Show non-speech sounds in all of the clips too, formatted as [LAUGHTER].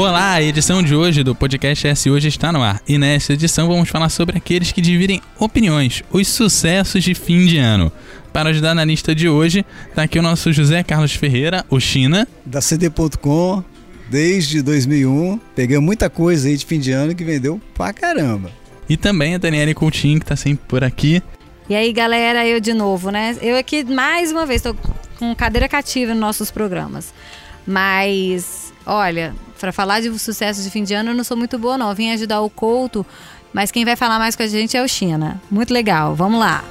Olá, a edição de hoje do podcast S Hoje está no ar. E nessa edição vamos falar sobre aqueles que dividem opiniões, os sucessos de fim de ano. Para ajudar na lista de hoje, está aqui o nosso José Carlos Ferreira, o China. Da CD.com, desde 2001. Peguei muita coisa aí de fim de ano que vendeu pra caramba. E também a Daniela Coutinho, que está sempre por aqui. E aí, galera, eu de novo, né? Eu aqui mais uma vez, tô com cadeira cativa nos nossos programas. Mas, olha, para falar de sucesso de fim de ano, eu não sou muito boa, não. Eu vim ajudar o Couto, mas quem vai falar mais com a gente é o China. Muito legal, vamos lá.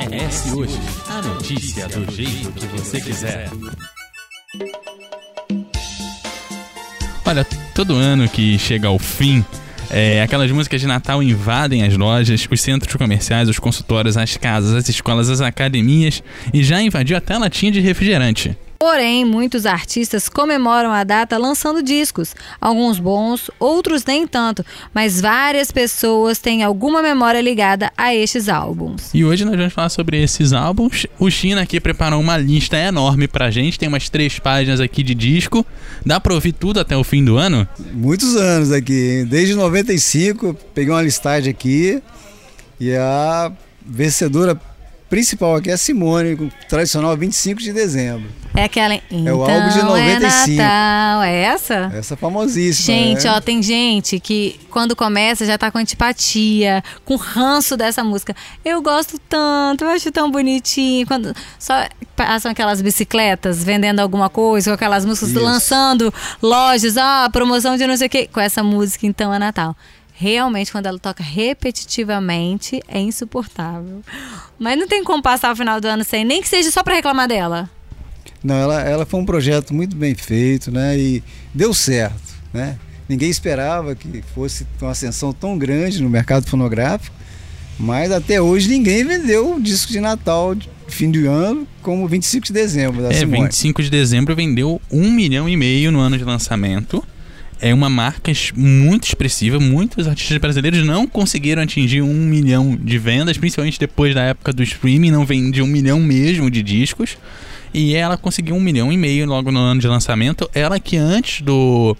É hoje, a notícia do jeito que você quiser. Olha, todo ano que chega ao fim, é, aquelas músicas de Natal invadem as lojas, os centros comerciais, os consultórios, as casas, as escolas, as academias e já invadiu até a latinha de refrigerante. Porém, muitos artistas comemoram a data lançando discos, alguns bons, outros nem tanto, mas várias pessoas têm alguma memória ligada a estes álbuns. E hoje nós vamos falar sobre esses álbuns. O China aqui preparou uma lista enorme pra gente, tem umas três páginas aqui de disco. Dá pra ouvir tudo até o fim do ano? Muitos anos aqui, desde 95, peguei uma listagem aqui e a vencedora principal aqui é Simone, tradicional 25 de dezembro. É aquela. Então, é o álbum de 95. É Natal. É essa? Essa famosíssima. Gente, né? ó, tem gente que quando começa já tá com antipatia, com ranço dessa música. Eu gosto tanto, eu acho tão bonitinho. Quando só passam aquelas bicicletas vendendo alguma coisa, com aquelas músicas Isso. lançando lojas, ah, promoção de não sei o quê. Com essa música, então é Natal realmente, quando ela toca repetitivamente, é insuportável. Mas não tem como passar o final do ano sem, nem que seja só para reclamar dela. Não, ela, ela foi um projeto muito bem feito, né? E deu certo, né? Ninguém esperava que fosse uma ascensão tão grande no mercado fonográfico, mas até hoje ninguém vendeu o disco de Natal de fim de ano como 25 de dezembro da é, Simone. 25 de dezembro vendeu um milhão e meio no ano de lançamento é uma marca muito expressiva. Muitos artistas brasileiros não conseguiram atingir um milhão de vendas, principalmente depois da época do streaming, não vendia um milhão mesmo de discos. E ela conseguiu um milhão e meio logo no ano de lançamento. Ela que antes do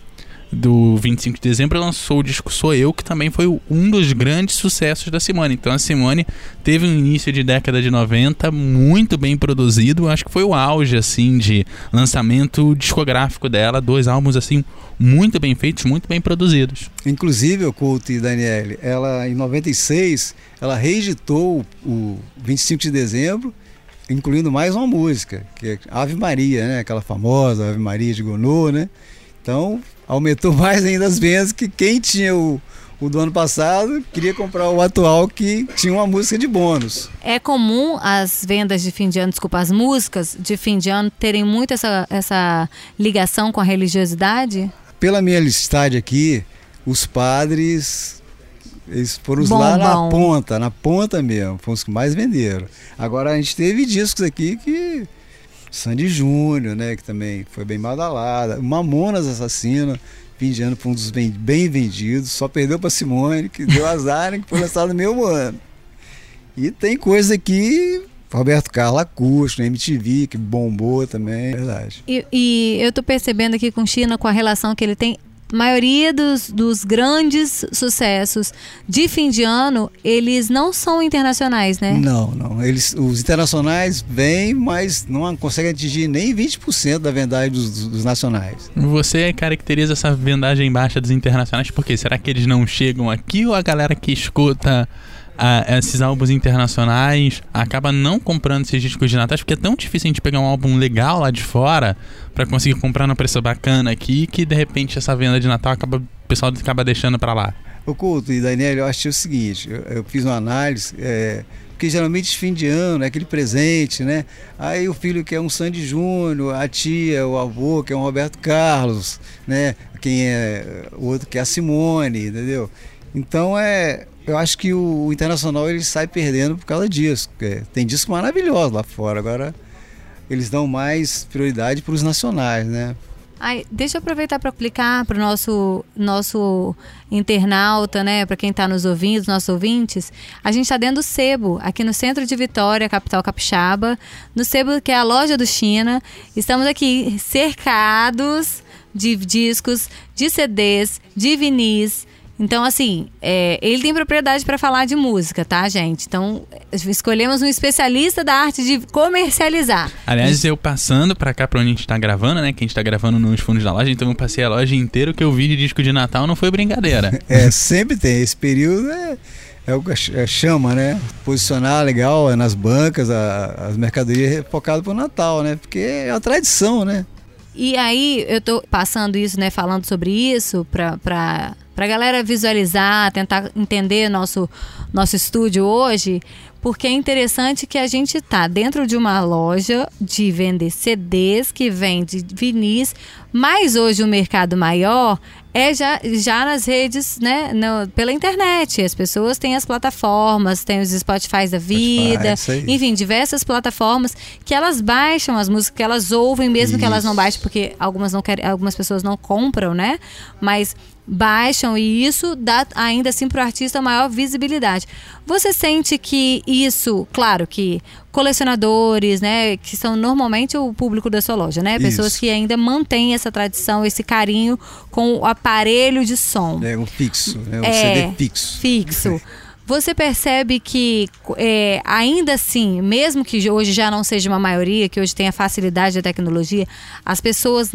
do 25 de dezembro lançou o disco Sou Eu, que também foi um dos grandes sucessos da Simone. Então a Simone teve um início de década de 90 muito bem produzido, acho que foi o auge assim de lançamento discográfico dela, dois álbuns assim muito bem feitos, muito bem produzidos. Inclusive, o Couto e Daniele, ela em 96, ela reeditou o 25 de dezembro incluindo mais uma música, que é Ave Maria, né? Aquela famosa Ave Maria de Gounod, né? Então, aumentou [LAUGHS] mais ainda as vendas que quem tinha o, o do ano passado queria comprar o atual que tinha uma música de bônus. É comum as vendas de fim de ano, desculpa, as músicas de fim de ano terem muito essa, essa ligação com a religiosidade? Pela minha listagem aqui, os padres eles foram os lá na ponta, na ponta mesmo, foram os que mais venderam. Agora a gente teve discos aqui que Sandy Júnior, né, que também foi bem badalada. Mamonas Assassina, fim de ano foi um dos bem, bem vendidos. Só perdeu para Simone, que deu azar, que foi lançado no mesmo ano. E tem coisa aqui Roberto Carlos Acústico, MTV, que bombou também, é verdade. E, e, eu tô percebendo aqui com China, com a relação que ele tem maioria dos, dos grandes sucessos de fim de ano, eles não são internacionais, né? Não, não. Eles, os internacionais vêm, mas não conseguem atingir nem 20% da vendagem dos, dos nacionais. Você caracteriza essa vendagem baixa dos internacionais por quê? Será que eles não chegam aqui ou a galera que escuta esses álbuns internacionais acaba não comprando esses discos de Natal, porque é tão difícil a gente pegar um álbum legal lá de fora para conseguir comprar no preço bacana aqui, que de repente essa venda de Natal acaba, o pessoal acaba deixando para lá. O Couto e Daniel, eu achei o seguinte, eu, eu fiz uma análise, é, porque geralmente fim de ano é aquele presente, né? Aí o filho quer um Sandy Júnior, a tia, o avô quer um Roberto Carlos, né? Quem é o outro quer a Simone, entendeu? Então é eu acho que o, internacional ele sai perdendo por causa disso. Tem discos maravilhosos lá fora, agora eles dão mais prioridade para os nacionais, né? Ai, deixa eu aproveitar para aplicar para o nosso, nosso internauta, né? Para quem está nos ouvindo, nossos ouvintes. A gente está dentro do Sebo, aqui no centro de Vitória, capital capixaba. No Sebo, que é a loja do China. Estamos aqui cercados de discos, de CDs, de vinis então, assim, é, ele tem propriedade para falar de música, tá, gente? Então, escolhemos um especialista da arte de comercializar. Aliás, eu passando para cá para onde a gente tá gravando, né? Que a gente tá gravando nos fundos da loja, então eu passei a loja inteira. O que eu vi de disco de Natal não foi brincadeira. [LAUGHS] é, sempre tem. Esse período é, é o que é, chama, né? Posicionar legal é nas bancas, a, as mercadorias focadas pro Natal, né? Porque é a tradição, né? E aí, eu tô passando isso, né? Falando sobre isso para para a galera visualizar, tentar entender nosso, nosso estúdio hoje, porque é interessante que a gente tá dentro de uma loja de vender CDs que vende vinis, mas hoje o mercado maior é já, já nas redes, né, no, pela internet. As pessoas têm as plataformas, tem os Spotify da vida, Spotify, enfim, diversas plataformas que elas baixam as músicas que elas ouvem, mesmo Isso. que elas não baixem, porque algumas não querem, algumas pessoas não compram, né? Mas baixam e isso dá ainda assim para o artista maior visibilidade. Você sente que isso, claro que colecionadores, né, que são normalmente o público da sua loja, né, pessoas isso. que ainda mantêm essa tradição, esse carinho com o aparelho de som. É um fixo, é um é, CD fixo. Fixo. [LAUGHS] Você percebe que, é, ainda assim, mesmo que hoje já não seja uma maioria, que hoje tenha facilidade da tecnologia, as pessoas,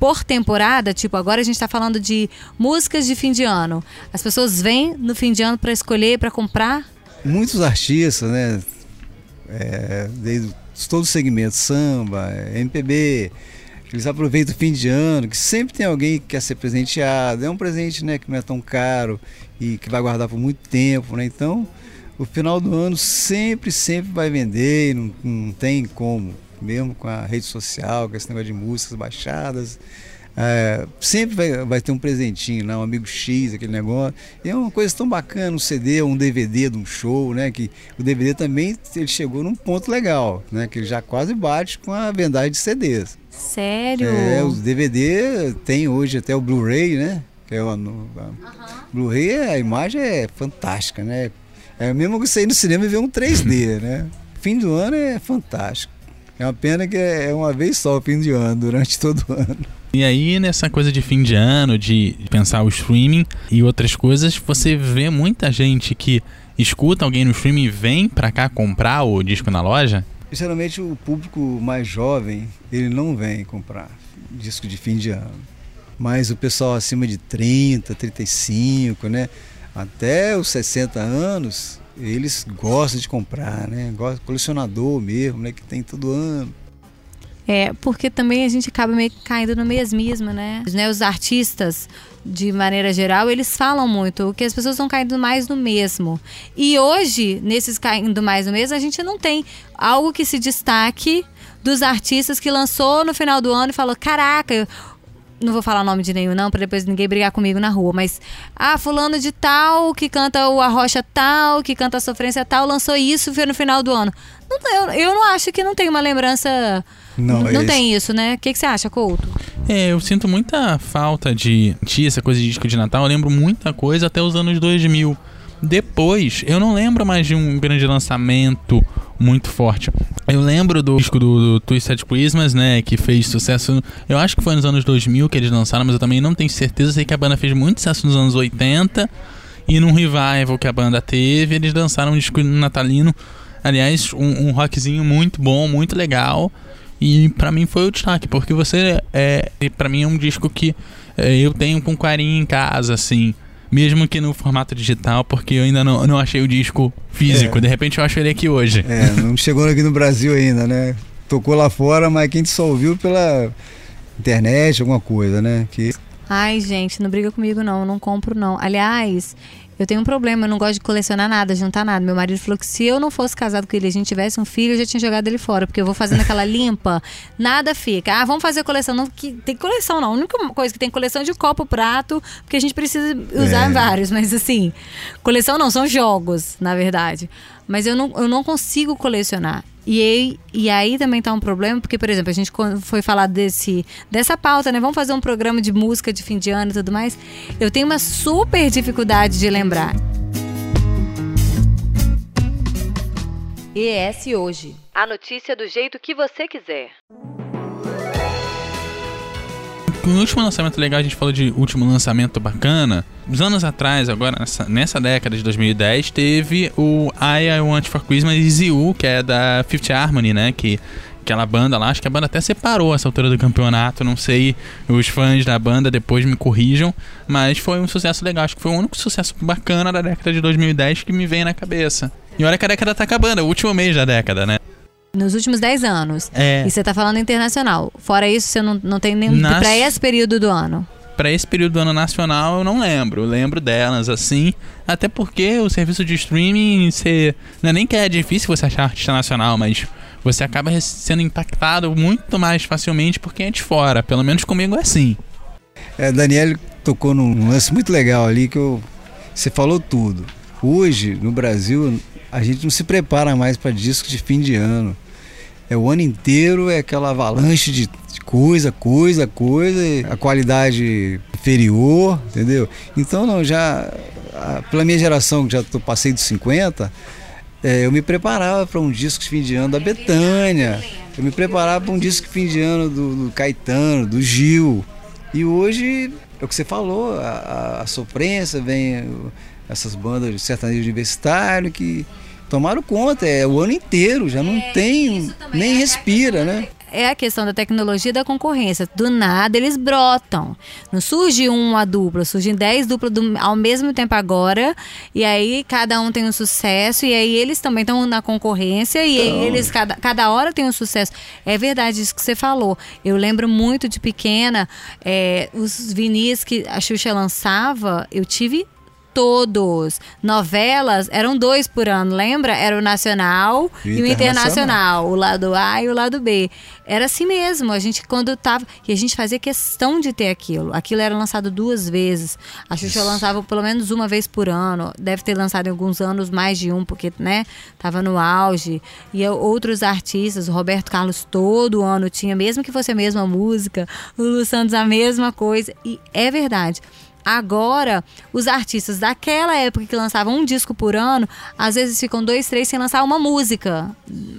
por temporada, tipo, agora a gente está falando de músicas de fim de ano, as pessoas vêm no fim de ano para escolher, para comprar? Muitos artistas, né? É, desde todos os segmentos, samba, MPB, eles aproveitam o fim de ano, que sempre tem alguém que quer ser presenteado. É um presente né, que não é tão caro e que vai guardar por muito tempo, né? Então, o final do ano sempre, sempre vai vender, não, não tem como, mesmo com a rede social, com esse negócio de músicas baixadas. É, sempre vai, vai ter um presentinho lá, um amigo X, aquele negócio. E é uma coisa tão bacana, um CD, um DVD de um show, né? Que o DVD também ele chegou num ponto legal, né? Que ele já quase bate com a vendagem de CDs. Sério? É, os DVD tem hoje até o Blu-ray, né? Que é o uhum. Blu-ray, a imagem é fantástica, né? É mesmo que você ir no cinema e ver um 3D, [LAUGHS] né? Fim do ano é fantástico. É uma pena que é uma vez só o fim de ano, durante [LAUGHS] todo o ano. E aí, nessa coisa de fim de ano, de pensar o streaming e outras coisas, você vê muita gente que escuta alguém no streaming e vem pra cá comprar o disco na loja? Geralmente o público mais jovem, ele não vem comprar disco de fim de ano. Mas o pessoal acima de 30, 35, né? Até os 60 anos, eles gostam de comprar, né? Colecionador mesmo, né? Que tem todo ano. É, porque também a gente acaba meio caindo no mesmismo, né? né? Os artistas, de maneira geral, eles falam muito que as pessoas estão caindo mais no mesmo. E hoje, nesses caindo mais no mesmo, a gente não tem algo que se destaque dos artistas que lançou no final do ano e falou: caraca, não vou falar o nome de nenhum não, para depois ninguém brigar comigo na rua, mas ah, fulano de tal, que canta o Arrocha tal, que canta a Sofrência tal, lançou isso foi no final do ano. Não, eu, eu não acho que não tem uma lembrança não, não é tem isso, né? O que, que você acha, Couto? É, eu sinto muita falta de, de essa coisa de disco de Natal. Eu lembro muita coisa até os anos 2000. Depois, eu não lembro mais de um grande lançamento muito forte. Eu lembro do disco do, do Twisted Christmas, né, que fez sucesso, eu acho que foi nos anos 2000 que eles lançaram, mas eu também não tenho certeza, sei que a banda fez muito sucesso nos anos 80 e num revival que a banda teve, eles lançaram um disco natalino, aliás, um, um rockzinho muito bom, muito legal. E para mim foi o destaque, porque você é, para mim é um disco que é, eu tenho com carinho em casa, assim mesmo que no formato digital, porque eu ainda não, não achei o disco físico. É. De repente eu acho ele aqui hoje. É, não chegou aqui no Brasil ainda, né? Tocou lá fora, mas quem só ouviu pela internet, alguma coisa, né? Que... Ai, gente, não briga comigo não, eu não compro não. Aliás, eu tenho um problema, eu não gosto de colecionar nada, juntar nada. Meu marido falou que se eu não fosse casado com ele a gente tivesse um filho, eu já tinha jogado ele fora, porque eu vou fazendo aquela [LAUGHS] limpa, nada fica. Ah, vamos fazer coleção. Não, que, tem coleção não. A única coisa que tem coleção é de copo, prato, porque a gente precisa usar é. vários, mas assim, coleção não, são jogos, na verdade. Mas eu não, eu não consigo colecionar. E aí, e aí também tá um problema, porque, por exemplo, a gente foi falar desse, dessa pauta, né? Vamos fazer um programa de música de fim de ano e tudo mais. Eu tenho uma super dificuldade de lembrar. ES Hoje. A notícia do jeito que você quiser. No último lançamento legal, a gente falou de último lançamento bacana. Uns anos atrás, agora nessa, nessa década de 2010, teve o I, I Want for Christmas Easy U, que é da Fifth Harmony, né? Que aquela banda lá, acho que a banda até separou essa altura do campeonato, não sei, os fãs da banda depois me corrijam, mas foi um sucesso legal, acho que foi o único sucesso bacana da década de 2010 que me vem na cabeça. E olha que a década tá acabando, é o último mês da década, né? Nos últimos 10 anos. É. E você tá falando internacional. Fora isso, você não, não tem nem Nas... pra esse período do ano. Para esse período do ano nacional, eu não lembro. Eu lembro delas, assim. Até porque o serviço de streaming, você. Não é nem que é difícil você achar artista nacional, mas você acaba sendo impactado muito mais facilmente por quem é de fora. Pelo menos comigo é assim. É, Daniel tocou num lance muito legal ali que eu, você falou tudo. Hoje, no Brasil, a gente não se prepara mais para discos de fim de ano. É o ano inteiro, é aquela avalanche de coisa, coisa, coisa, a qualidade inferior, entendeu? Então, não, já, pela minha geração, que já tô, passei dos 50, é, eu me preparava para um disco de fim de ano da Betânia, eu me preparava para um disco de fim de ano do, do Caetano, do Gil. E hoje, é o que você falou, a, a, a vem essas bandas de sertanejo universitário que tomaram conta, é o ano inteiro, já não é, tem, nem é respira, né? É a questão da tecnologia e da concorrência. Do nada eles brotam. Não surge uma dupla, surgem dez duplas do, ao mesmo tempo agora. E aí cada um tem um sucesso. E aí eles também estão na concorrência. E então... eles, cada, cada hora tem um sucesso. É verdade isso que você falou. Eu lembro muito de pequena, é, os vinis que a Xuxa lançava, eu tive todos. Novelas eram dois por ano, lembra? Era o nacional e, e o internacional, o lado A e o lado B. Era assim mesmo. A gente quando tava e a gente fazia questão de ter aquilo. Aquilo era lançado duas vezes. A Xuxa lançava pelo menos uma vez por ano. Deve ter lançado em alguns anos mais de um, porque né, tava no auge. E outros artistas, o Roberto Carlos todo ano tinha, mesmo que fosse a mesma música, o Lu Santos a mesma coisa. E é verdade. Agora, os artistas daquela época que lançavam um disco por ano, às vezes ficam dois, três sem lançar uma música.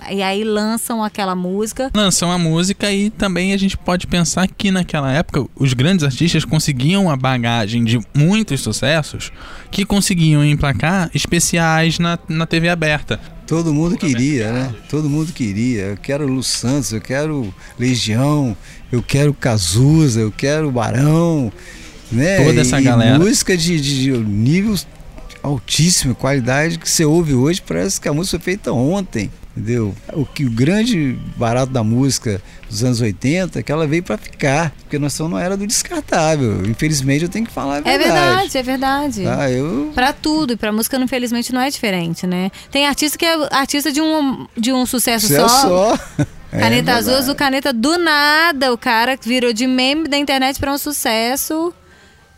E aí lançam aquela música. Lançam a música e também a gente pode pensar que naquela época os grandes artistas conseguiam a bagagem de muitos sucessos que conseguiam emplacar especiais na, na TV aberta. Todo mundo queria, né? Todo mundo queria. Eu quero Lu Santos, eu quero Legião, eu quero Cazuza, eu quero Barão né? Toda essa e galera. Música de, de, de nível altíssimo, qualidade que você ouve hoje, parece que a música foi feita ontem. Entendeu? O que o grande barato da música dos anos 80 é que ela veio para ficar, porque a noção não era do descartável. Infelizmente eu tenho que falar a verdade. É verdade, é verdade. Tá, eu... Para tudo, e para música infelizmente não é diferente, né? Tem artista que é artista de um, de um sucesso, sucesso só. só. [LAUGHS] Caneta é azul, o caneta do nada, o cara virou de meme da internet para um sucesso.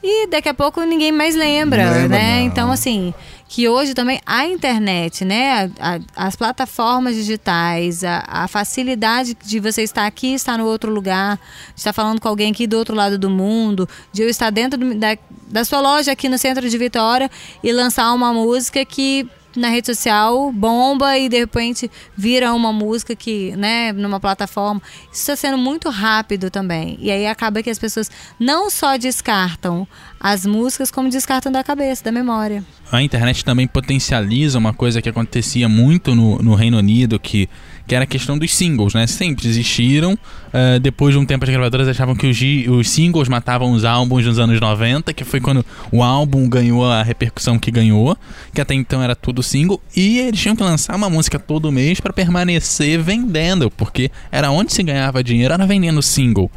E daqui a pouco ninguém mais lembra, lembra né? Não. Então, assim, que hoje também a internet, né? A, a, as plataformas digitais, a, a, facilidade de você estar aqui, estar no outro lugar, estar falando com alguém aqui do outro lado do mundo, de eu estar dentro do, da, da sua loja aqui no centro de Vitória e lançar uma música que na rede social, bomba e de repente vira uma música que, né, numa plataforma. Isso está sendo muito rápido também. E aí acaba que as pessoas não só descartam as músicas, como descartam da cabeça, da memória. A internet também potencializa uma coisa que acontecia muito no, no Reino Unido, que que era a questão dos singles, né? Sempre existiram. Uh, depois de um tempo, as gravadoras achavam que os, os, singles matavam os álbuns nos anos 90, que foi quando o álbum ganhou a repercussão que ganhou, que até então era tudo single, e eles tinham que lançar uma música todo mês para permanecer vendendo, porque era onde se ganhava dinheiro, era vendendo single.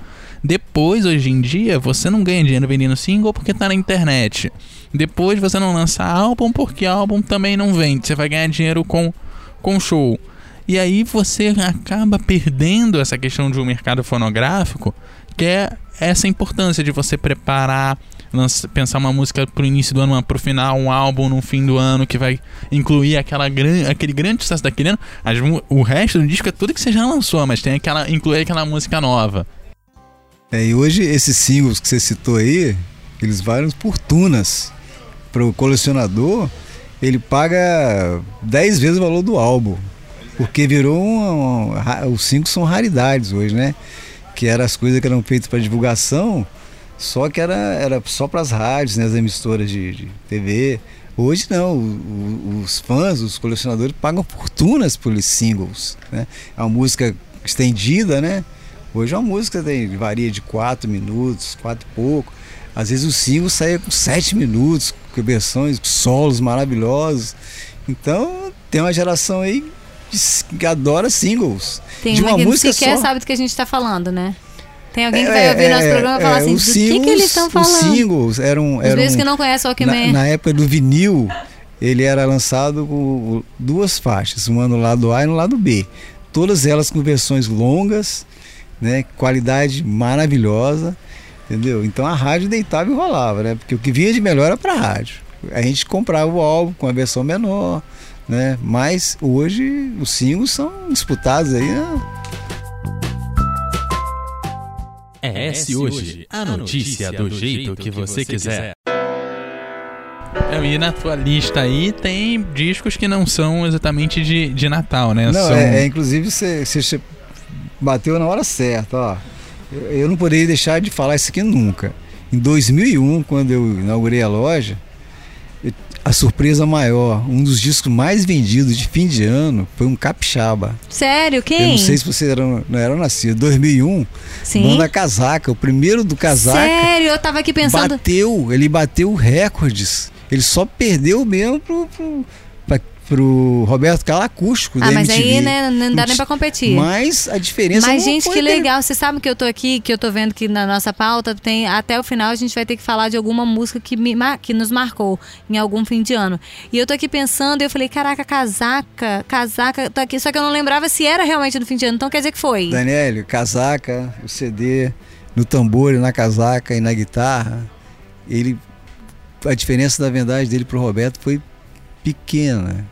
Depois, hoje em dia, você não ganha dinheiro vendendo single porque tá na internet. Depois você não lança álbum porque álbum também não vende. Você vai ganhar dinheiro com, com show. E aí você acaba perdendo essa questão de um mercado fonográfico, que é essa importância de você preparar pensar uma música pro início do ano, uma pro final, um álbum no fim do ano que vai incluir aquela gran, aquele grande sucesso daquele ano. As o resto do disco é tudo que você já lançou, mas tem aquela incluir aquela música nova. É, e hoje esses singles que você citou aí, eles valem fortunas. Para o colecionador, ele paga 10 vezes o valor do álbum. Porque virou um, um- os singles são raridades hoje, né? Que eram as coisas que eram feitas para divulgação, só que era, era só para as rádios, né? as emissoras de, de TV. Hoje não, o- os fãs, os colecionadores pagam fortunas pelos singles. Né? É uma música estendida, né? Hoje uma música tem, varia de 4 minutos, 4 e pouco. Às vezes o single sai com 7 minutos, com versões, solos maravilhosos. Então tem uma geração aí que, que adora singles. Tem de uma, uma que música sequer só. sabe do que a gente tá falando, né? Tem alguém que É, vai ouvir nosso é, programa e falar é, assim, do os que, que eles estão Os falando? singles eram. Os eram vezes que não conhecem o Walkman. na, na época do vinil, ele era lançado com duas faixas, uma no lado A e no lado B. Todas elas com versões longas, né? Qualidade maravilhosa, entendeu? Então a rádio deitava e rolava, né? Porque o que vinha de melhor era para rádio. A gente comprava o álbum com a versão menor, né? Mas hoje os singles são disputados aí, né? É esse hoje, a notícia do jeito que você quiser. É, E na tua lista aí tem discos que não são exatamente de, de Natal, né? Não, são... é, é, inclusive você, bateu na hora certa, ó. Eu, eu não poderia deixar de falar isso aqui nunca. Em 2001, quando eu inaugurei a loja, eu- a surpresa maior, um dos discos mais vendidos de fim de ano foi um capixaba. Sério, Eu quem? não sei se você era, não era nascido. 2001, Sim. Banda Casaca, o primeiro do Casaca. Sério, eu tava aqui pensando. Bateu, ele bateu recordes. Ele só perdeu mesmo pro, pro, pro Roberto Calacústico. Ah, mas aí, MTV. né, não dá nem pra competir. Mas a diferença Mas, gente, que legal. Você sabe que eu tô aqui, que eu tô vendo que na nossa pauta tem até o final a gente vai ter que falar de alguma música que, me, que nos marcou em algum fim de ano. E eu tô aqui pensando, e eu falei, caraca, casaca, casaca, tô aqui. Só que eu não lembrava se era realmente no fim de ano. Então quer dizer que foi. Daniel, casaca, o CD, no tambor, e na casaca e na guitarra, ele a diferença da vendagem dele pro Roberto foi pequena,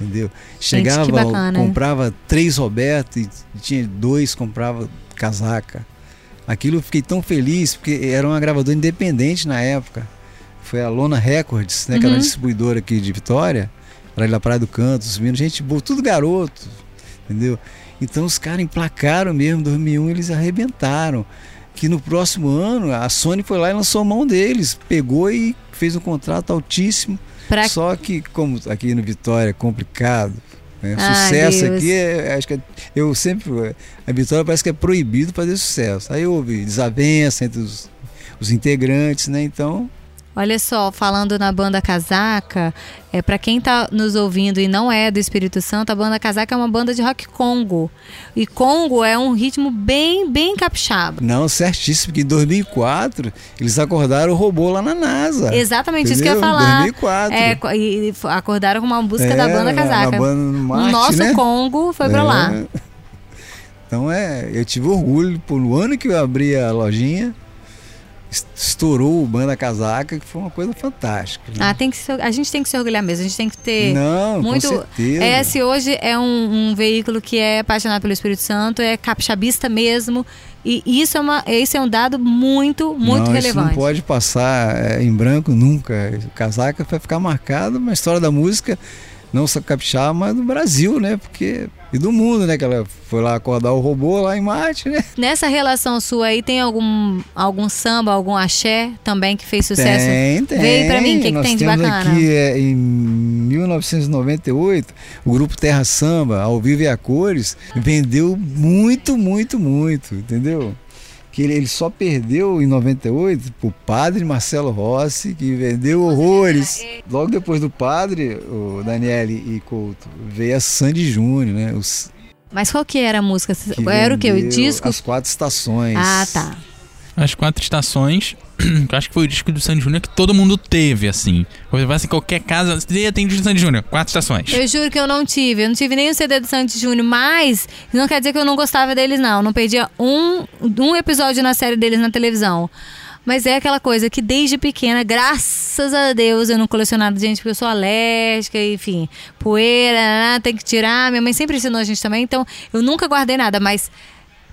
entendeu? Chegava, bacana, hein? comprava três Roberto e tinha dois comprava casaca. Aquilo eu fiquei tão feliz porque era uma gravadora independente na época. Foi a Lona Records, né, que era Uhum. distribuidora aqui de Vitória, era ali da Praia do Canto, os meninos, gente boa, tudo garoto, entendeu? Então os caras emplacaram mesmo, em 2001 eles arrebentaram. Que no próximo ano a Sony foi lá e lançou a mão deles, pegou e fez um contrato altíssimo. Pra... Só que como aqui no Vitória é complicado, né? Ai, sucesso Deus. aqui é, acho que é- eu sempre a Vitória parece que é proibido fazer sucesso. Aí houve desavença entre os, os integrantes, né? Então Olha só, falando na banda Casaca, é para quem tá nos ouvindo e não é do Espírito Santo, a banda Casaca é uma banda de rock congo. E congo é um ritmo bem, bem capixaba. não certíssimo que em 2004 eles acordaram o robô lá na NASA. Exatamente isso que eu ia Entendeu? falar. 2004. É, e, acordaram com uma música É, da banda Casaca. banda no o Marte, nosso né? Congo foi pra É. lá. Então é, eu tive orgulho, por no ano que eu abri a lojinha, estourou o Banda Casaca, que foi uma coisa fantástica. né? Ah, tem que se- a gente tem que se orgulhar mesmo, a gente tem que ter. Não, muito- com certeza. Esse hoje é um, um veículo que é apaixonado pelo Espírito Santo, é capixabista mesmo. E isso é, uma, esse é um dado muito, muito não, relevante. Isso não pode passar é, em branco nunca. O Casaca vai ficar marcado uma história da música, não só capixaba, mas do Brasil, né? Porque. E do mundo, né? Que ela foi lá acordar o robô lá em Marte, né? Nessa relação sua aí, tem algum, algum samba, algum axé também que fez sucesso? Tem, tem. Veio pra mim, o que que tem de bacana? aqui é, em 1998, o grupo Terra Samba, ao vivo e a cores, vendeu muito, muito, muito, entendeu? Que ele, ele só perdeu em 98 pro padre Marcelo Rossi, que vendeu horrores. Logo depois do padre, o Daniele e Couto, veio a Sandy Júnior, né? Os, Mas qual que era a música? que Era o quê? O disco? As quatro estações. Ah, tá. As quatro estações, que [CLEARS THROAT] eu acho que foi o disco do Sandy Júnior que todo mundo teve, assim. Você vai em qualquer casa, você tem disco do Sandy Júnior, quatro estações. Eu juro que eu não tive. Eu não tive nem o CD do Santos Júnior, mas não quer dizer que eu não gostava deles, não. Eu não perdia um, um episódio na série deles na televisão. Mas é aquela coisa que desde pequena, graças a Deus, eu não colecionado gente porque eu sou alérgica, enfim, poeira, tem que tirar. Minha mãe sempre ensinou a gente também, então eu nunca guardei nada, mas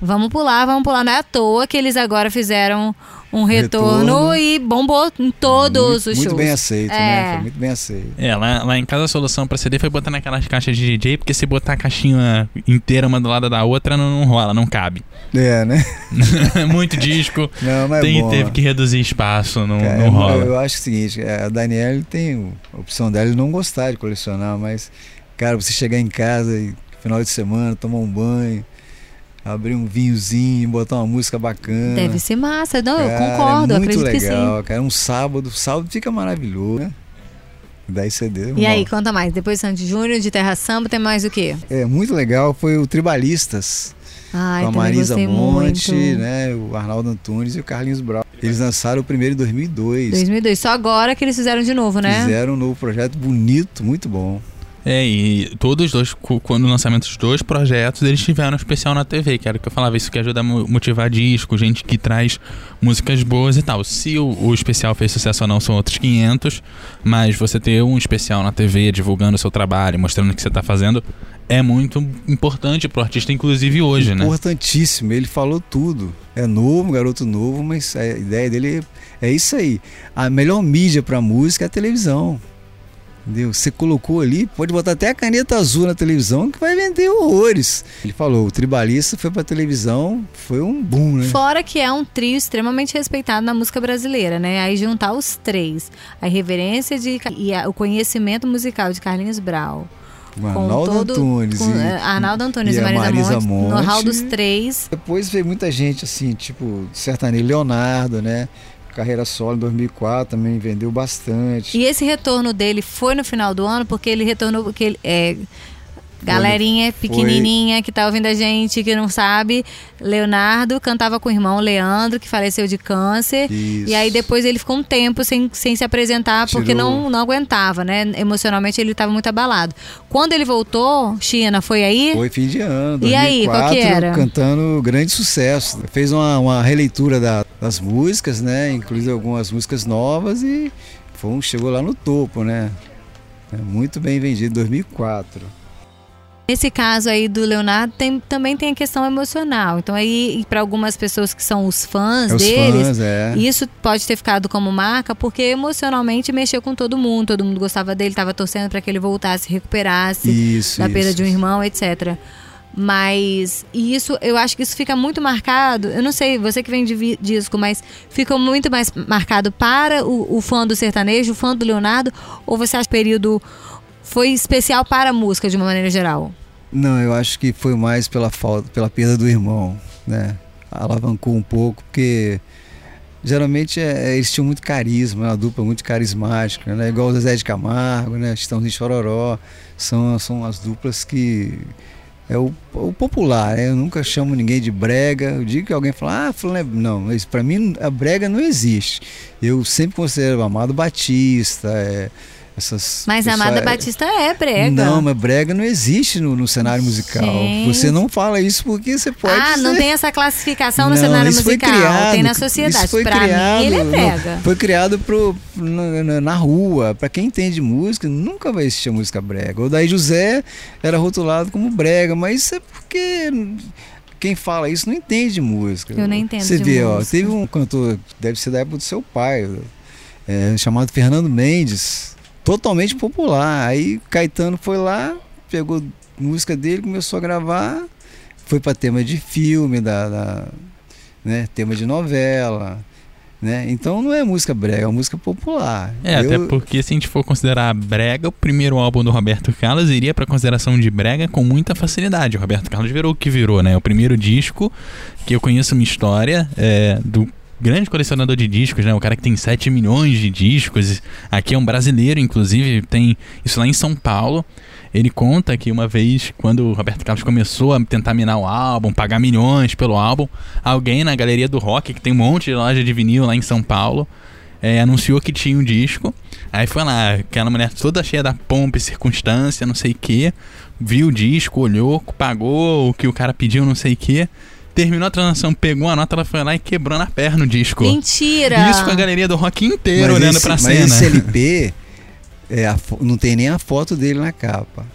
vamos pular, vamos pular. Não é à toa que eles agora fizeram um retorno, retorno, e bombou em todos muito, os shows. Muito bem aceito, né? é. né? Foi muito bem aceito. É, lá, lá em casa a solução pra CD foi botar naquelas caixas de DJ, porque se botar a caixinha inteira uma do lado da outra, não, não rola, não cabe. É, né? [LAUGHS] muito disco. [LAUGHS] Não, mas é tem, bom. Teve que reduzir espaço, não, Cara, não rola. Eu, eu acho o seguinte, a Daniela tem a opção dela de não gostar de colecionar, mas, cara, você chegar em casa e final de semana, tomar um banho abrir um vinhozinho, botar uma música bacana. Deve ser massa, não, cara, eu concordo, é muito acredito legal, que sim. cara, um sábado, sábado fica maravilhoso, né? 10 CD. E aí, conta mais. Depois Sandy Júnior, de Terra Samba, tem mais o quê? É, muito legal foi o Tribalistas. Ai, com a Marisa Monte, muito. né, o Arnaldo Antunes e o Carlinhos Brau. Eles lançaram o primeiro em 2002. 2002, só agora que eles fizeram de novo, né? Fizeram um novo projeto bonito, muito bom. É, e todos os dois, quando o lançamento dos dois projetos, eles tiveram um especial na TV, que era o que eu falava, isso que ajuda a motivar disco, gente que traz músicas boas e tal. Se o, o especial fez sucesso ou não, são outros 500, mas você ter um especial na TV divulgando o seu trabalho, mostrando o que você está fazendo, é muito importante pro artista, inclusive hoje, né? Importantíssimo, ele falou tudo. É novo, garoto novo, mas a ideia dele é isso aí. A melhor mídia para música é a televisão. Entendeu? Você colocou ali, pode botar até a caneta azul na televisão que vai vender horrores. Ele falou, o tribalista foi pra televisão, foi um boom, né? Fora que é um trio extremamente respeitado na música brasileira, né? Aí juntar os três, a reverência de, e a, o conhecimento musical de Carlinhos Brau. Com Arnaldo todo, Antunes. Com, e, eh, Arnaldo Antunes e, e Marisa, Marisa Monte, Monte. no hall dos três. Depois veio muita gente, assim, tipo, sertanejo Leonardo, né? Carreira solo em 2004 também vendeu bastante. E esse retorno dele foi no final do ano porque ele retornou porque ele é Galerinha pequenininha que tá ouvindo a gente, que não sabe, Leonardo cantava com o irmão Leandro, que faleceu de câncer. Isso. E aí depois ele ficou um tempo sem, sem se apresentar Tirou. porque não, não aguentava, né? Emocionalmente ele estava muito abalado. Quando ele voltou, China, foi aí? Foi fim de ano, 2004, e aí, qual que era? cantando grande sucesso. Fez uma, uma releitura da, das músicas, né? Inclusive algumas músicas novas e foi um, chegou lá no topo, né? É muito bem vendido, 2004. Nesse caso aí do Leonardo tem, também tem a questão emocional. Então aí para algumas pessoas que são os fãs é os deles, fãs, é. isso pode ter ficado como marca porque emocionalmente mexeu com todo mundo. Todo mundo gostava dele, estava torcendo para que ele voltasse, recuperasse isso, da isso. perda de um irmão, etc. Mas isso, eu acho que isso fica muito marcado. Eu não sei, você que vem de disco, mas fica muito mais marcado para o, o fã do sertanejo, o fã do Leonardo, ou você acha período foi especial para a música de uma maneira geral? Não, eu acho que foi mais pela falta, pela perda do irmão, né? Alavancou um pouco, porque geralmente é, eles tinham muito carisma, uma dupla muito carismática, né? Igual o Zezé de Camargo, né? Estão em Chororó, são, são as duplas que é o, o popular, né? Eu nunca chamo ninguém de brega. Eu digo que alguém fala, ah, fulano é... não, para mim a brega não existe. Eu sempre considero Amado Batista, é, essas mas a Amada Batista é brega. Não, mas brega não existe no, no cenário musical. Gente. Você não fala isso porque você pode. Ah, ser... não tem essa classificação no não, cenário isso musical. Foi criado, tem na sociedade. Isso foi pra criado, mim, ele é brega. Foi criado pro, na, na rua. Pra quem entende música, nunca vai existir música brega. O Daí José era rotulado como brega, mas isso é porque quem fala isso não entende música. Eu não entendo. Você vê, música. ó, teve um cantor, deve ser da época do seu pai, é, chamado Fernando Mendes totalmente popular. Aí Caetano foi lá, pegou música dele, começou a gravar, foi para tema de filme, da, da, né, tema de novela. Né? Então não é música brega, é música popular. É, Eu... até porque se a gente for considerar brega, o primeiro álbum do Roberto Carlos iria para consideração de brega com muita facilidade. O Roberto Carlos virou o que virou, né? O primeiro disco que eu conheço uma história é, do grande colecionador de discos, né? O cara que tem 7 milhões de discos. Aqui é um brasileiro, inclusive, tem isso lá em São Paulo. Ele conta que uma vez, quando o Roberto Carlos começou a tentar minar o álbum, pagar milhões pelo álbum, alguém na galeria do rock, que tem um monte de loja de vinil lá em São Paulo, é, anunciou que tinha um disco. Aí foi lá, aquela mulher toda cheia da pompa e circunstância, não sei o que, viu o disco, olhou, pagou o que o cara pediu, não sei o que terminou a transação, pegou a nota, ela foi lá e quebrou na perna o disco. Mentira! Isso com a galeria do rock inteiro Mas olhando esse- pra mas cena. esse [LAUGHS] LP, é, a não tem nem a foto dele na capa.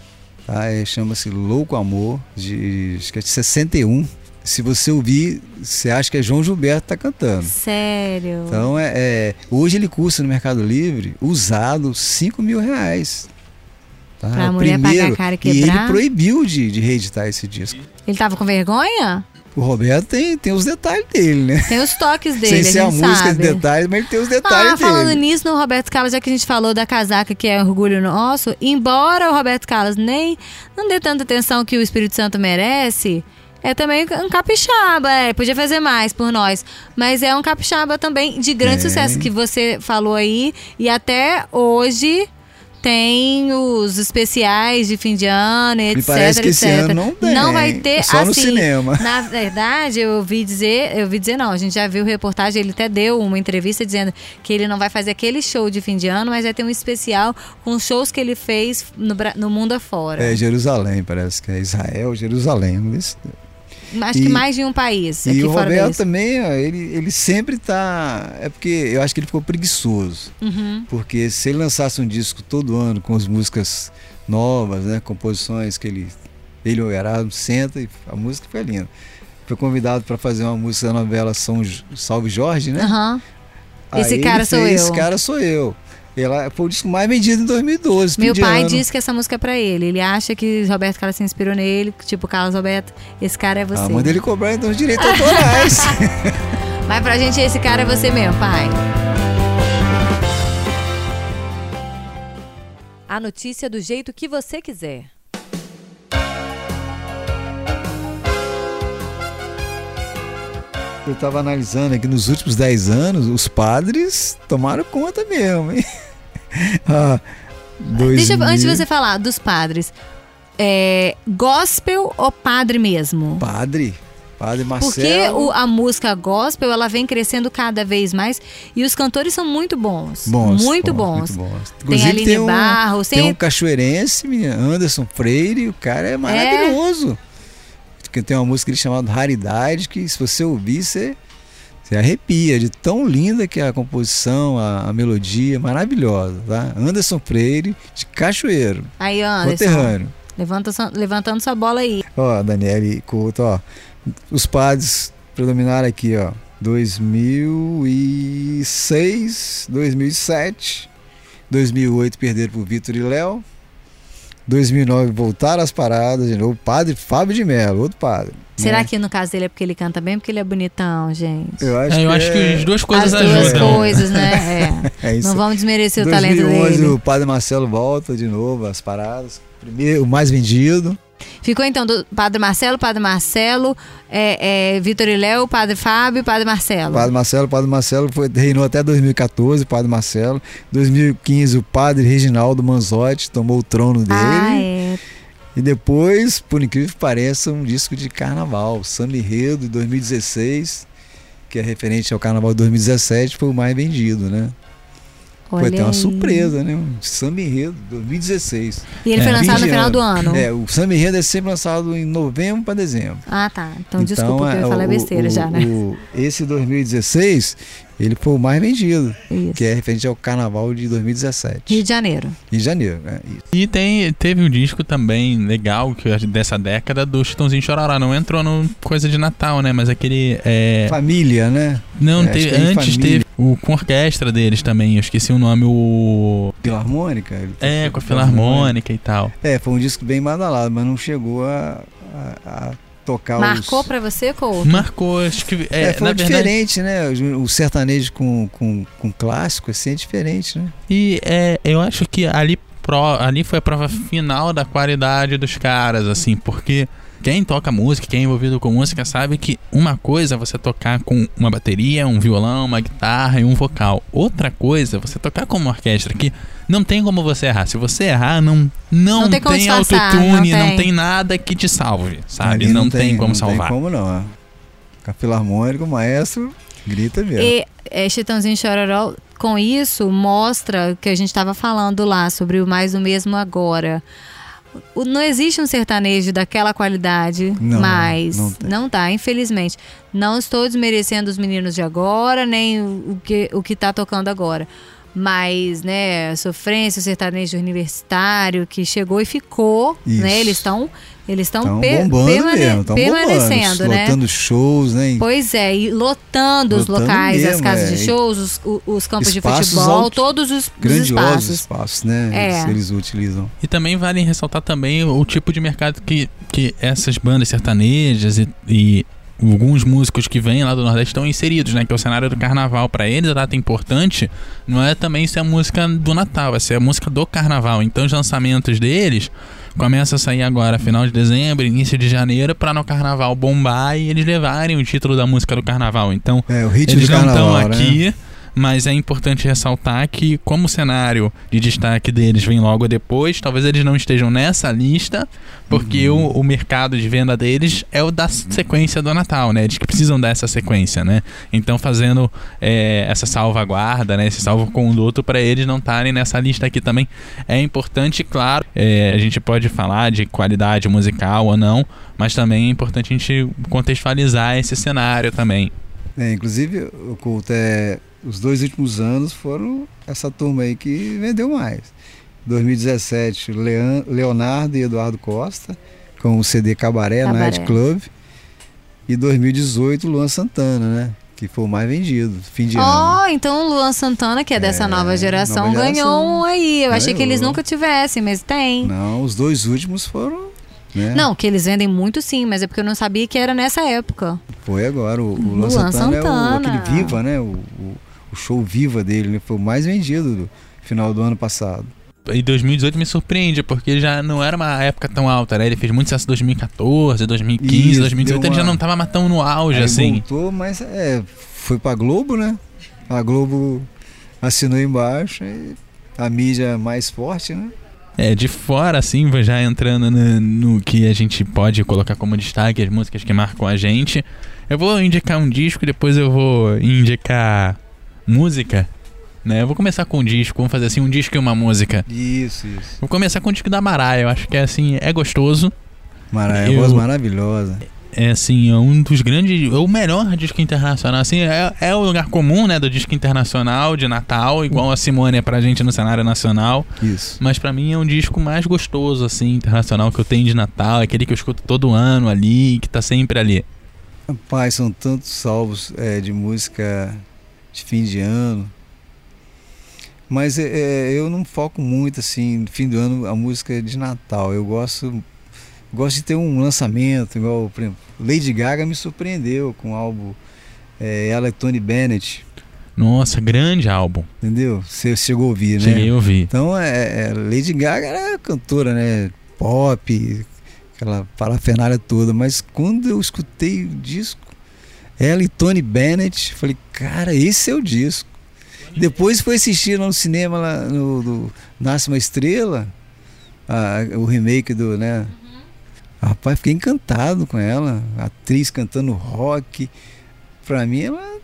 Tá? É, Chama-se Louco Amor, de, acho que é de 61. Se você ouvir, você acha que é João Gilberto que tá cantando. Sério. Então, é, é- hoje ele custa no Mercado Livre, usado, 5 mil reais. Tá? Pra É o mulher pagar a cara e E ele quebrar? proibiu de, de reeditar esse disco. Ele tava com vergonha? O Roberto tem, tem os detalhes dele, né? Tem os toques dele, Sem ser a a gente música sabe. de detalhes, mas ele tem os detalhes Ah, falando dele. nisso, no Roberto Carlos, já que a gente falou da casaca que é orgulho nosso, embora o Roberto Carlos nem não dê tanta atenção que o Espírito Santo merece, é também um capixaba, é, podia fazer mais por nós, mas é um capixaba também de grande É. sucesso que você falou aí e até hoje tem os especiais de fim de ano, etc, Me parece que esse etc. ano não tem, Não vai ter só no assim, cinema. na verdade, eu ouvi dizer, eu ouvi dizer não, a gente já viu reportagem, ele até deu uma entrevista dizendo que ele não vai fazer aquele show de fim de ano, mas vai ter um especial com shows que ele fez no, no mundo afora. É Jerusalém, parece que é Israel, Jerusalém. Acho e- que mais de um país E o Roberto também, ó, ele, ele sempre tá. É porque eu acho que ele ficou preguiçoso. Uhum. Porque se ele lançasse um disco todo ano com as músicas novas, né? Composições que ele. Ele e o Erasmo senta e a música fica linda. Foi convidado para fazer uma música da novela São Salve Jorge, né? Aí Esse ele cara sou fez, eu. Esse cara sou eu. Ela foi o disco mais vendido em 2012. fim Meu pai ano. disse que essa música é pra ele. Ele acha que Roberto Carlos se inspirou nele, tipo Carlos Roberto, esse cara é você. Ah, manda ele cobrar então os direitos autorais. [LAUGHS] Mas pra gente esse cara é você mesmo, pai. A notícia do jeito que você quiser. Eu estava analisando aqui nos últimos 10 anos, os padres tomaram conta mesmo, hein? [LAUGHS] ah, Deixa 2000 antes de você falar dos padres, é, gospel ou padre mesmo? Padre, padre Porque Marcelo. o- a música gospel ela vem crescendo cada vez mais e os cantores são muito bons. Bons, muito bons. Muito bons. Tem a Aline um, Barros, tem tem- um cachoeirense, Anderson Freire, o cara é maravilhoso. Porque Tem uma música chamada Raridade, que se você ouvir, você, você arrepia, de tão linda que é a composição, a, a melodia, maravilhosa, tá? Anderson Freire, de Cachoeiro, Aí, Anderson, conterrâneo. levanta, levantando sua bola aí. Ó, Daniele Couto, ó. Os padres predominaram aqui, ó. 2006, 2007, 2008 perderam pro Vitor e Léo. 2009 voltaram às paradas de novo. Padre Fábio de Mello, outro padre. Será né? que no caso dele é porque ele canta bem, porque ele é bonitão, gente? Eu acho, É, eu que, acho que é... as duas coisas As duas ajudam. coisas, né? [LAUGHS] É. é isso. Não vamos desmerecer o talento 2011 dele. o padre Marcelo volta de novo às paradas. Primeiro, o mais vendido. Ficou então do Padre Marcelo, Padre Marcelo, é, é, Vitor e Léo, Padre Fábio, Padre Marcelo. Padre Marcelo, Padre Marcelo foi, reinou até 2014, Padre Marcelo. 2015, o Padre Reginaldo Manzotti tomou o trono dele. Ah, é. E depois, por incrível que pareça, um disco de carnaval, Samba Enredo, de 2016, que é referente ao carnaval de 2017, foi o mais vendido, né? Olha foi até uma surpresa, né? Um Samba Enredo, 2016. E ele É. foi lançado no de final do ano. É, o Samba Enredo é sempre lançado em novembro para dezembro. Ah, tá. Então, desculpa que eu é, ia falar o- besteira o- já, né? o- esse 2016, ele foi o mais vendido, Isso. que é referente ao carnaval de 2017. Rio de Janeiro. Em janeiro, né? Isso. E tem, teve um disco também legal que eu acho dessa década do Chitãozinho Chororó. Não entrou no coisa de Natal, né? Mas aquele. É... Família, né? Não, É, teve, é antes família. teve o com orquestra deles também. Eu esqueci o nome, o. Filarmônica. É, com a Filarmônica e tal. É, foi um disco bem badalado, mas não chegou a, a- a tocar Marcou os... pra você, Couto? Marcou, acho que. É, É, foi na verdade, diferente, né? O, o sertanejo com, com, com clássico, assim, é diferente, né? E é, eu acho que ali, pro, ali foi a prova final da qualidade dos caras, assim, porque quem toca música, quem é envolvido com música, sabe que uma coisa é você tocar com uma bateria, um violão, uma guitarra e um vocal. Outra coisa é você tocar com uma orquestra que não tem como você errar. Se você errar, não, não, Não tem disfarçar, autotune, não não tem. tem. nada que te salve, sabe? Ali não, tem, como salvar. Não tem como não. ó. Com a filarmônica, o maestro grita mesmo. E é, Chitãozinho Chororó, com isso, mostra o que a gente estava falando lá sobre o mais o mesmo agora. Não existe um sertanejo daquela qualidade Não, mais. não tem. Não tá, infelizmente. Não estou desmerecendo os meninos de agora, nem o, o que, o que tá tocando agora. Mas, né, sofrência, o sertanejo universitário que chegou e ficou, Isso. né? Eles estão eles estão per- permane- mesmo, permanecendo, bombando, né? lotando shows, né? Pois é, e lotando os Lotando locais, as mesmo, casas é. de shows, os, o- os campos de Espaços futebol, altos, todos os, os Grandiosos espaços. espaços, né? É. que Eles utilizam. E também vale ressaltar também o tipo de mercado que, que essas bandas sertanejas e, e alguns músicos que vêm lá do Nordeste estão inseridos, né? Que é o cenário do carnaval. Pra eles, a data importante não é também ser a música do Natal, é ser a música do carnaval. Então, os lançamentos deles começam a sair agora, final de dezembro, início de janeiro, pra no carnaval bombar e eles levarem o título da música do carnaval. Então, É, eles não estão né? Mas é importante ressaltar que, como o cenário de destaque deles vem logo depois, talvez eles não estejam nessa lista, porque Uhum. o, o mercado de venda deles é o da sequência do Natal, né? Eles que precisam dessa sequência, né? Então, fazendo é, essa salvaguarda, né? Esse salvo-conduto para eles não estarem nessa lista aqui também é importante, claro. é, a gente pode falar de qualidade musical ou não, mas também é importante a gente contextualizar esse cenário também. É, inclusive, o culto é. Os dois últimos anos foram essa turma aí que vendeu mais. 2017, Lean- Leonardo e Eduardo Costa, com o CD Cabaré, Cabaré. Night Club. E 2018, Luan Santana, né? Que foi o mais vendido, fim de ano. Ó, então o Luan Santana, que é dessa É, nova geração, nova geração. ganhou um aí. Eu achei que Ganhou. eles nunca tivessem, mas tem. Não, os dois últimos foram. Né? Não, que eles vendem muito sim, mas é porque eu não sabia que era nessa época. Foi agora. O, o Luan, Luan Santana, é o, Santana. aquele Viva, né? O, o, o show Viva dele né? foi o mais vendido do final do ano passado. E 2018 me surpreende, porque já não era uma época tão alta, né? Ele fez muito sucesso em 2014, 2015, Isso, 2018 deu ele já uma- não tava mais tão no auge, Aí assim. voltou, mas é, foi pra Globo, né? A Globo assinou embaixo e a mídia mais forte, né? É, de fora, assim, já entrando no, no que a gente pode colocar como destaque, as músicas que marcam a gente. Eu vou indicar um disco, depois eu vou indicar música, né? Eu vou começar com um disco, vamos fazer assim, um disco e uma música. Isso, isso. Vou começar com o disco da Maraia, eu acho que é assim, é gostoso. Maravilha, Eu- voz maravilhosa. É assim, é um dos grandes, é o melhor disco internacional, assim, é, é o lugar comum, né, do disco internacional de Natal, igual a Simone é pra gente no cenário nacional, Isso. mas pra mim é um disco mais gostoso, assim, internacional que eu tenho de Natal, é aquele que eu escuto todo ano ali, que tá sempre ali. Rapaz, são tantos salvos é, de música de fim de ano. Mas é, é, eu não foco muito assim, no fim do ano, a música de Natal. Eu gosto, gosto de ter um lançamento, igual, por exemplo, Lady Gaga me surpreendeu com o álbum é, ela e Tony Bennett, Nossa, grande álbum, entendeu? Você chegou a ouvir, né? cheguei a ouvir. Então, é, é, Lady Gaga era cantora, né? Pop, aquela parafernália toda. Mas quando eu escutei o disco, ela e Tony Bennett, falei, cara, esse é o disco. Depois foi assistir lá no cinema, lá no do Nasce uma Estrela, a- o remake do, né? Rapaz, fiquei encantado com ela. A atriz cantando rock. Pra mim, ela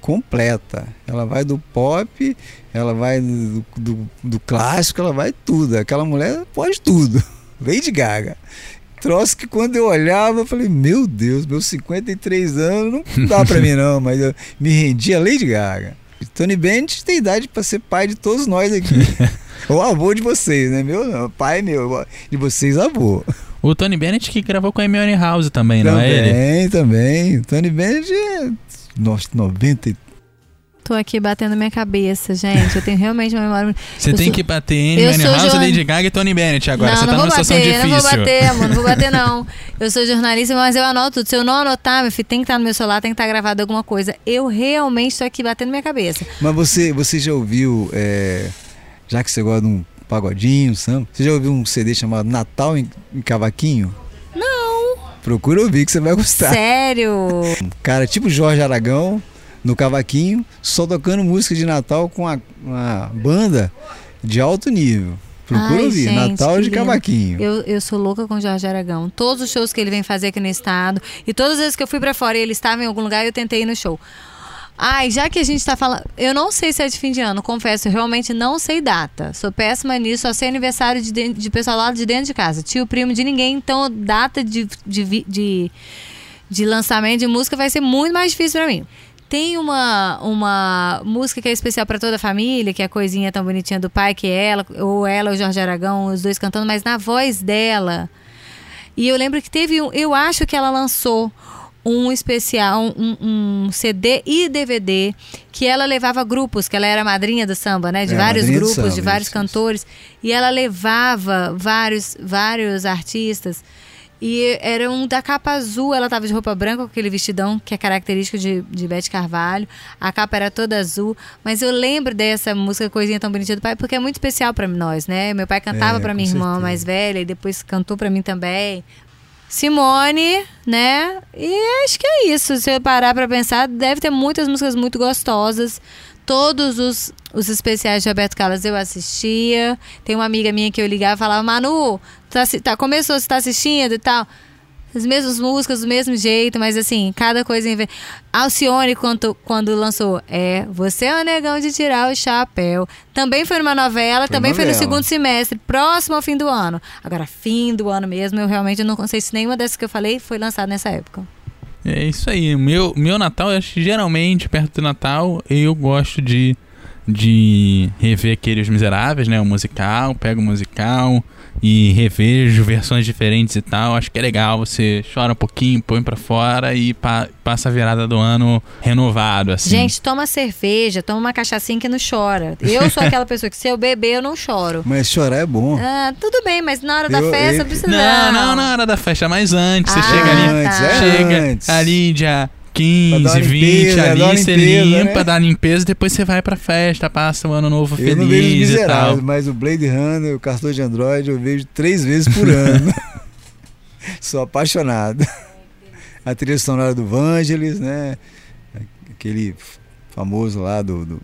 completa. Ela vai do pop, ela vai do, do, do clássico, ela vai tudo. Aquela mulher pode tudo. [LAUGHS] Lady Gaga. Troço que quando eu olhava, eu falei, meu Deus, meus 53 anos não dá pra mim não, mas eu me rendi a Lady Gaga. Tony Bennett tem idade pra ser pai de todos nós aqui. [LAUGHS] o avô de vocês, né? Meu não, pai meu, de vocês avô. O Tony Bennett que gravou com a Amy House também, não é ele? Também, também. Tony Bennett é nossa, 90 e Tô aqui batendo minha cabeça, gente. Eu tenho realmente uma memória. Você Eu tem sou- que bater sou House, jorn- Lady Gaga e Tony Bennett agora. não, Você não tá vou numa situação bater, difícil. não vou bater, amor. Não vou bater, não. [LAUGHS] Eu sou jornalista, mas eu anoto tudo. Se eu não anotar, meu filho, tem que estar no meu celular, tem que estar gravado alguma coisa. Eu realmente tô aqui batendo minha cabeça. Mas você, você já ouviu, é, já que você gosta de um pagodinho, samba, você já ouviu um CD chamado Natal em, em Cavaquinho? Não. Procura ouvir que você vai gostar. Sério. Cara, tipo Jorge Aragão, no cavaquinho, só tocando música de Natal com a- uma banda de alto nível. Procura Ai, ouvir, gente, Natal de. Cavaquinho. Eu, eu sou louca com o Jorge Aragão. Todos os shows que ele vem fazer aqui no estado. E todas as vezes que eu fui pra fora e ele estava em algum lugar, eu tentei ir no show. Ai, já que a gente tá falando. Eu não sei se é de fim de ano, confesso, eu realmente não sei data. Sou péssima nisso, só sei aniversário de, de, de pessoal lá de dentro de casa. Tio, primo de ninguém, então data de, de, de, de lançamento de música vai ser muito mais difícil para mim. Tem uma, uma música que é especial para toda a família, que é a coisinha tão bonitinha do pai, que é ela, ou ela, o Jorge Aragão, os dois cantando, mas na voz dela. E eu lembro que teve um. Eu acho que ela lançou um especial, um, um, CD e DVD que ela levava grupos, que ela era madrinha do samba, né? De é, vários grupos, samba, de vários isso, cantores. E ela levava vários, vários artistas. E era um da capa azul, ela tava de roupa branca com aquele vestidão que é característico de, de Beth Carvalho. A capa era toda azul, mas eu lembro dessa música Coisinha Tão Bonitinha do Pai porque é muito especial para nós, né? Meu pai cantava é, para minha irmã mais velha e depois cantou para mim também. Simone, né? E acho que é isso. Se eu parar pra pensar, deve ter muitas músicas muito gostosas. Todos os, os especiais de Roberto Carlos eu assistia. Tem uma amiga minha que eu ligava e falava, Manu, tá, tá, começou, você tá assistindo e tal as mesmas músicas do mesmo jeito, mas assim, cada coisa em Alcione, quando, quando lançou É, Você é o Negão de Tirar o Chapéu. Também foi numa novela, foi também novela. foi no segundo semestre, próximo ao fim do ano. Agora, fim do ano mesmo, eu realmente não sei se nenhuma dessas que eu falei foi lançada nessa época. É isso aí. Meu, meu Natal, eu acho que geralmente, perto do Natal, eu gosto de, de rever aqueles Miseráveis, né? O musical, pego o musical e revejo [LAUGHS] versões diferentes e tal. Acho que é legal. Você chora um pouquinho, põe para fora e pa passa a virada do ano renovado, assim. Gente, toma cerveja, toma uma cachaçinha que não chora. Eu sou [LAUGHS] aquela pessoa que se eu beber, eu não choro. Mas chorar é bom. Ah, tudo bem, mas na hora da eu, festa eu... precisa não. Não, não, na hora da festa, mas antes. Ah, você chega ali, tá. chega antes. ali dia 15, 20 limpeza, ali, você limpeza, limpa, né? dá limpeza, depois você vai pra festa, passa o ano novo eu feliz não vejo miserável, mas o Blade Runner, o cartão de Android, eu vejo três vezes por ano. [LAUGHS] Sou apaixonado. A trilha sonora do Vangelis, né? Aquele famoso lá do, do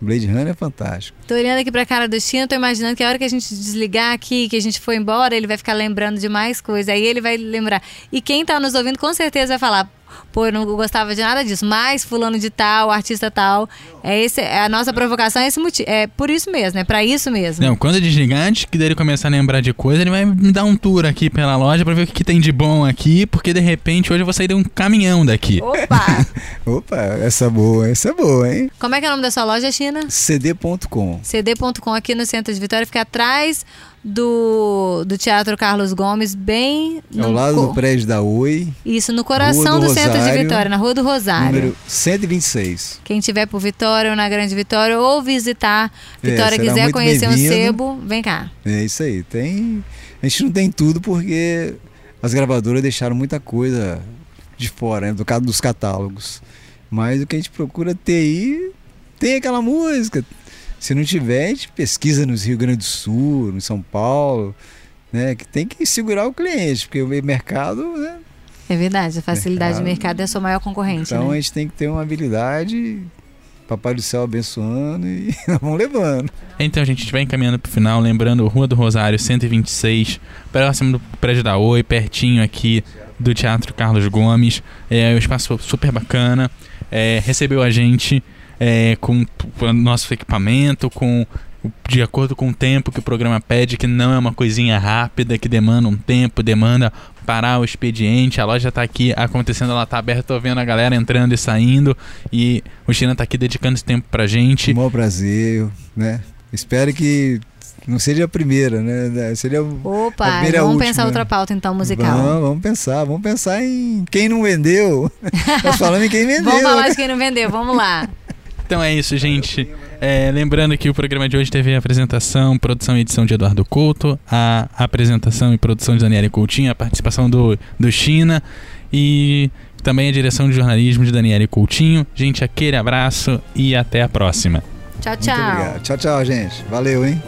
Blade Runner é fantástico. Tô olhando aqui pra cara do Chino, tô imaginando que a hora que a gente desligar aqui, que a gente for embora, ele vai ficar lembrando de mais coisas. Aí ele vai lembrar. E quem tá nos ouvindo com certeza vai falar: pô, eu não gostava de nada disso, mas fulano de tal, artista tal, é esse, é a nossa provocação é esse motivo, é por isso mesmo, é para isso mesmo. Não, quando desligar, antes que dele começar a lembrar de coisa, ele vai me dar um tour aqui pela loja para ver o que, que, tem de bom aqui, porque de repente hoje eu vou sair de um caminhão daqui. Opa! [LAUGHS] Opa, essa é boa, essa é boa, hein? Como é que é o nome da sua loja, China? cd.com. cd.com aqui no centro de Vitória, fica atrás do, do Teatro Carlos Gomes, bem. Ao lado do prédio da Oi. Isso, no coração do, do centro de Vitória, na Rua do Rosário. Número 126. Quem tiver por Vitória ou na Grande Vitória ou visitar é, Vitória, é, quiser conhecer um sebo, vem cá. É isso aí. Tem. A gente não tem tudo porque as gravadoras deixaram muita coisa de fora, né, do caso dos catálogos. Mas o que a gente procura ter aí tem aquela música, se não tiver, a gente pesquisa no Rio Grande do Sul, no São Paulo, né? Que tem que segurar o cliente, porque o mercado, né? É verdade, a facilidade mercado, de mercado é a sua maior concorrente. Então né? a gente tem que ter uma habilidade, Papai do Céu abençoando e [LAUGHS] vamos levando. Então a gente vai encaminhando para o final, lembrando Rua do Rosário 126, próximo do prédio da Oi, pertinho aqui do Teatro Carlos Gomes. É um espaço super bacana. É, recebeu a gente é, com o nosso equipamento, com de acordo com o tempo que o programa pede, que não é uma coisinha rápida, que demanda um tempo, demanda parar o expediente. A loja está aqui acontecendo, ela está aberta, tô vendo a galera entrando e saindo. E o China está aqui dedicando esse tempo pra gente. Um bom prazer, né? Espero que não seja a primeira, né? Seria Opa, a primeira vamos última. pensar outra pauta então musical. Vamos, vamos pensar, vamos pensar em quem não vendeu. [LAUGHS] Nós falando em quem vendeu. vamos falar de quem não vendeu, vamos lá. Então é isso, gente. É, lembrando que o programa de hoje teve a apresentação, produção e edição de Eduardo Couto, a apresentação e produção de Daniela Coutinho, a participação do, do China e também a direção de jornalismo de Daniela Coutinho. Gente, aquele abraço e até a próxima. Tchau, tchau. Tchau, tchau, gente. Valeu, hein?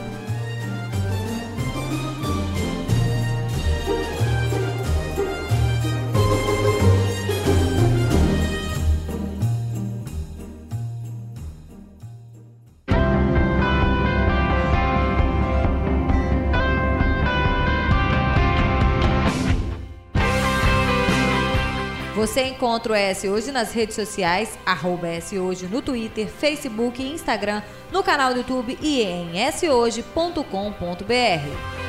Você encontra o S Hoje nas redes sociais, arroba S Hoje no Twitter, Facebook e Instagram, no canal do YouTube e em shoje.com.br.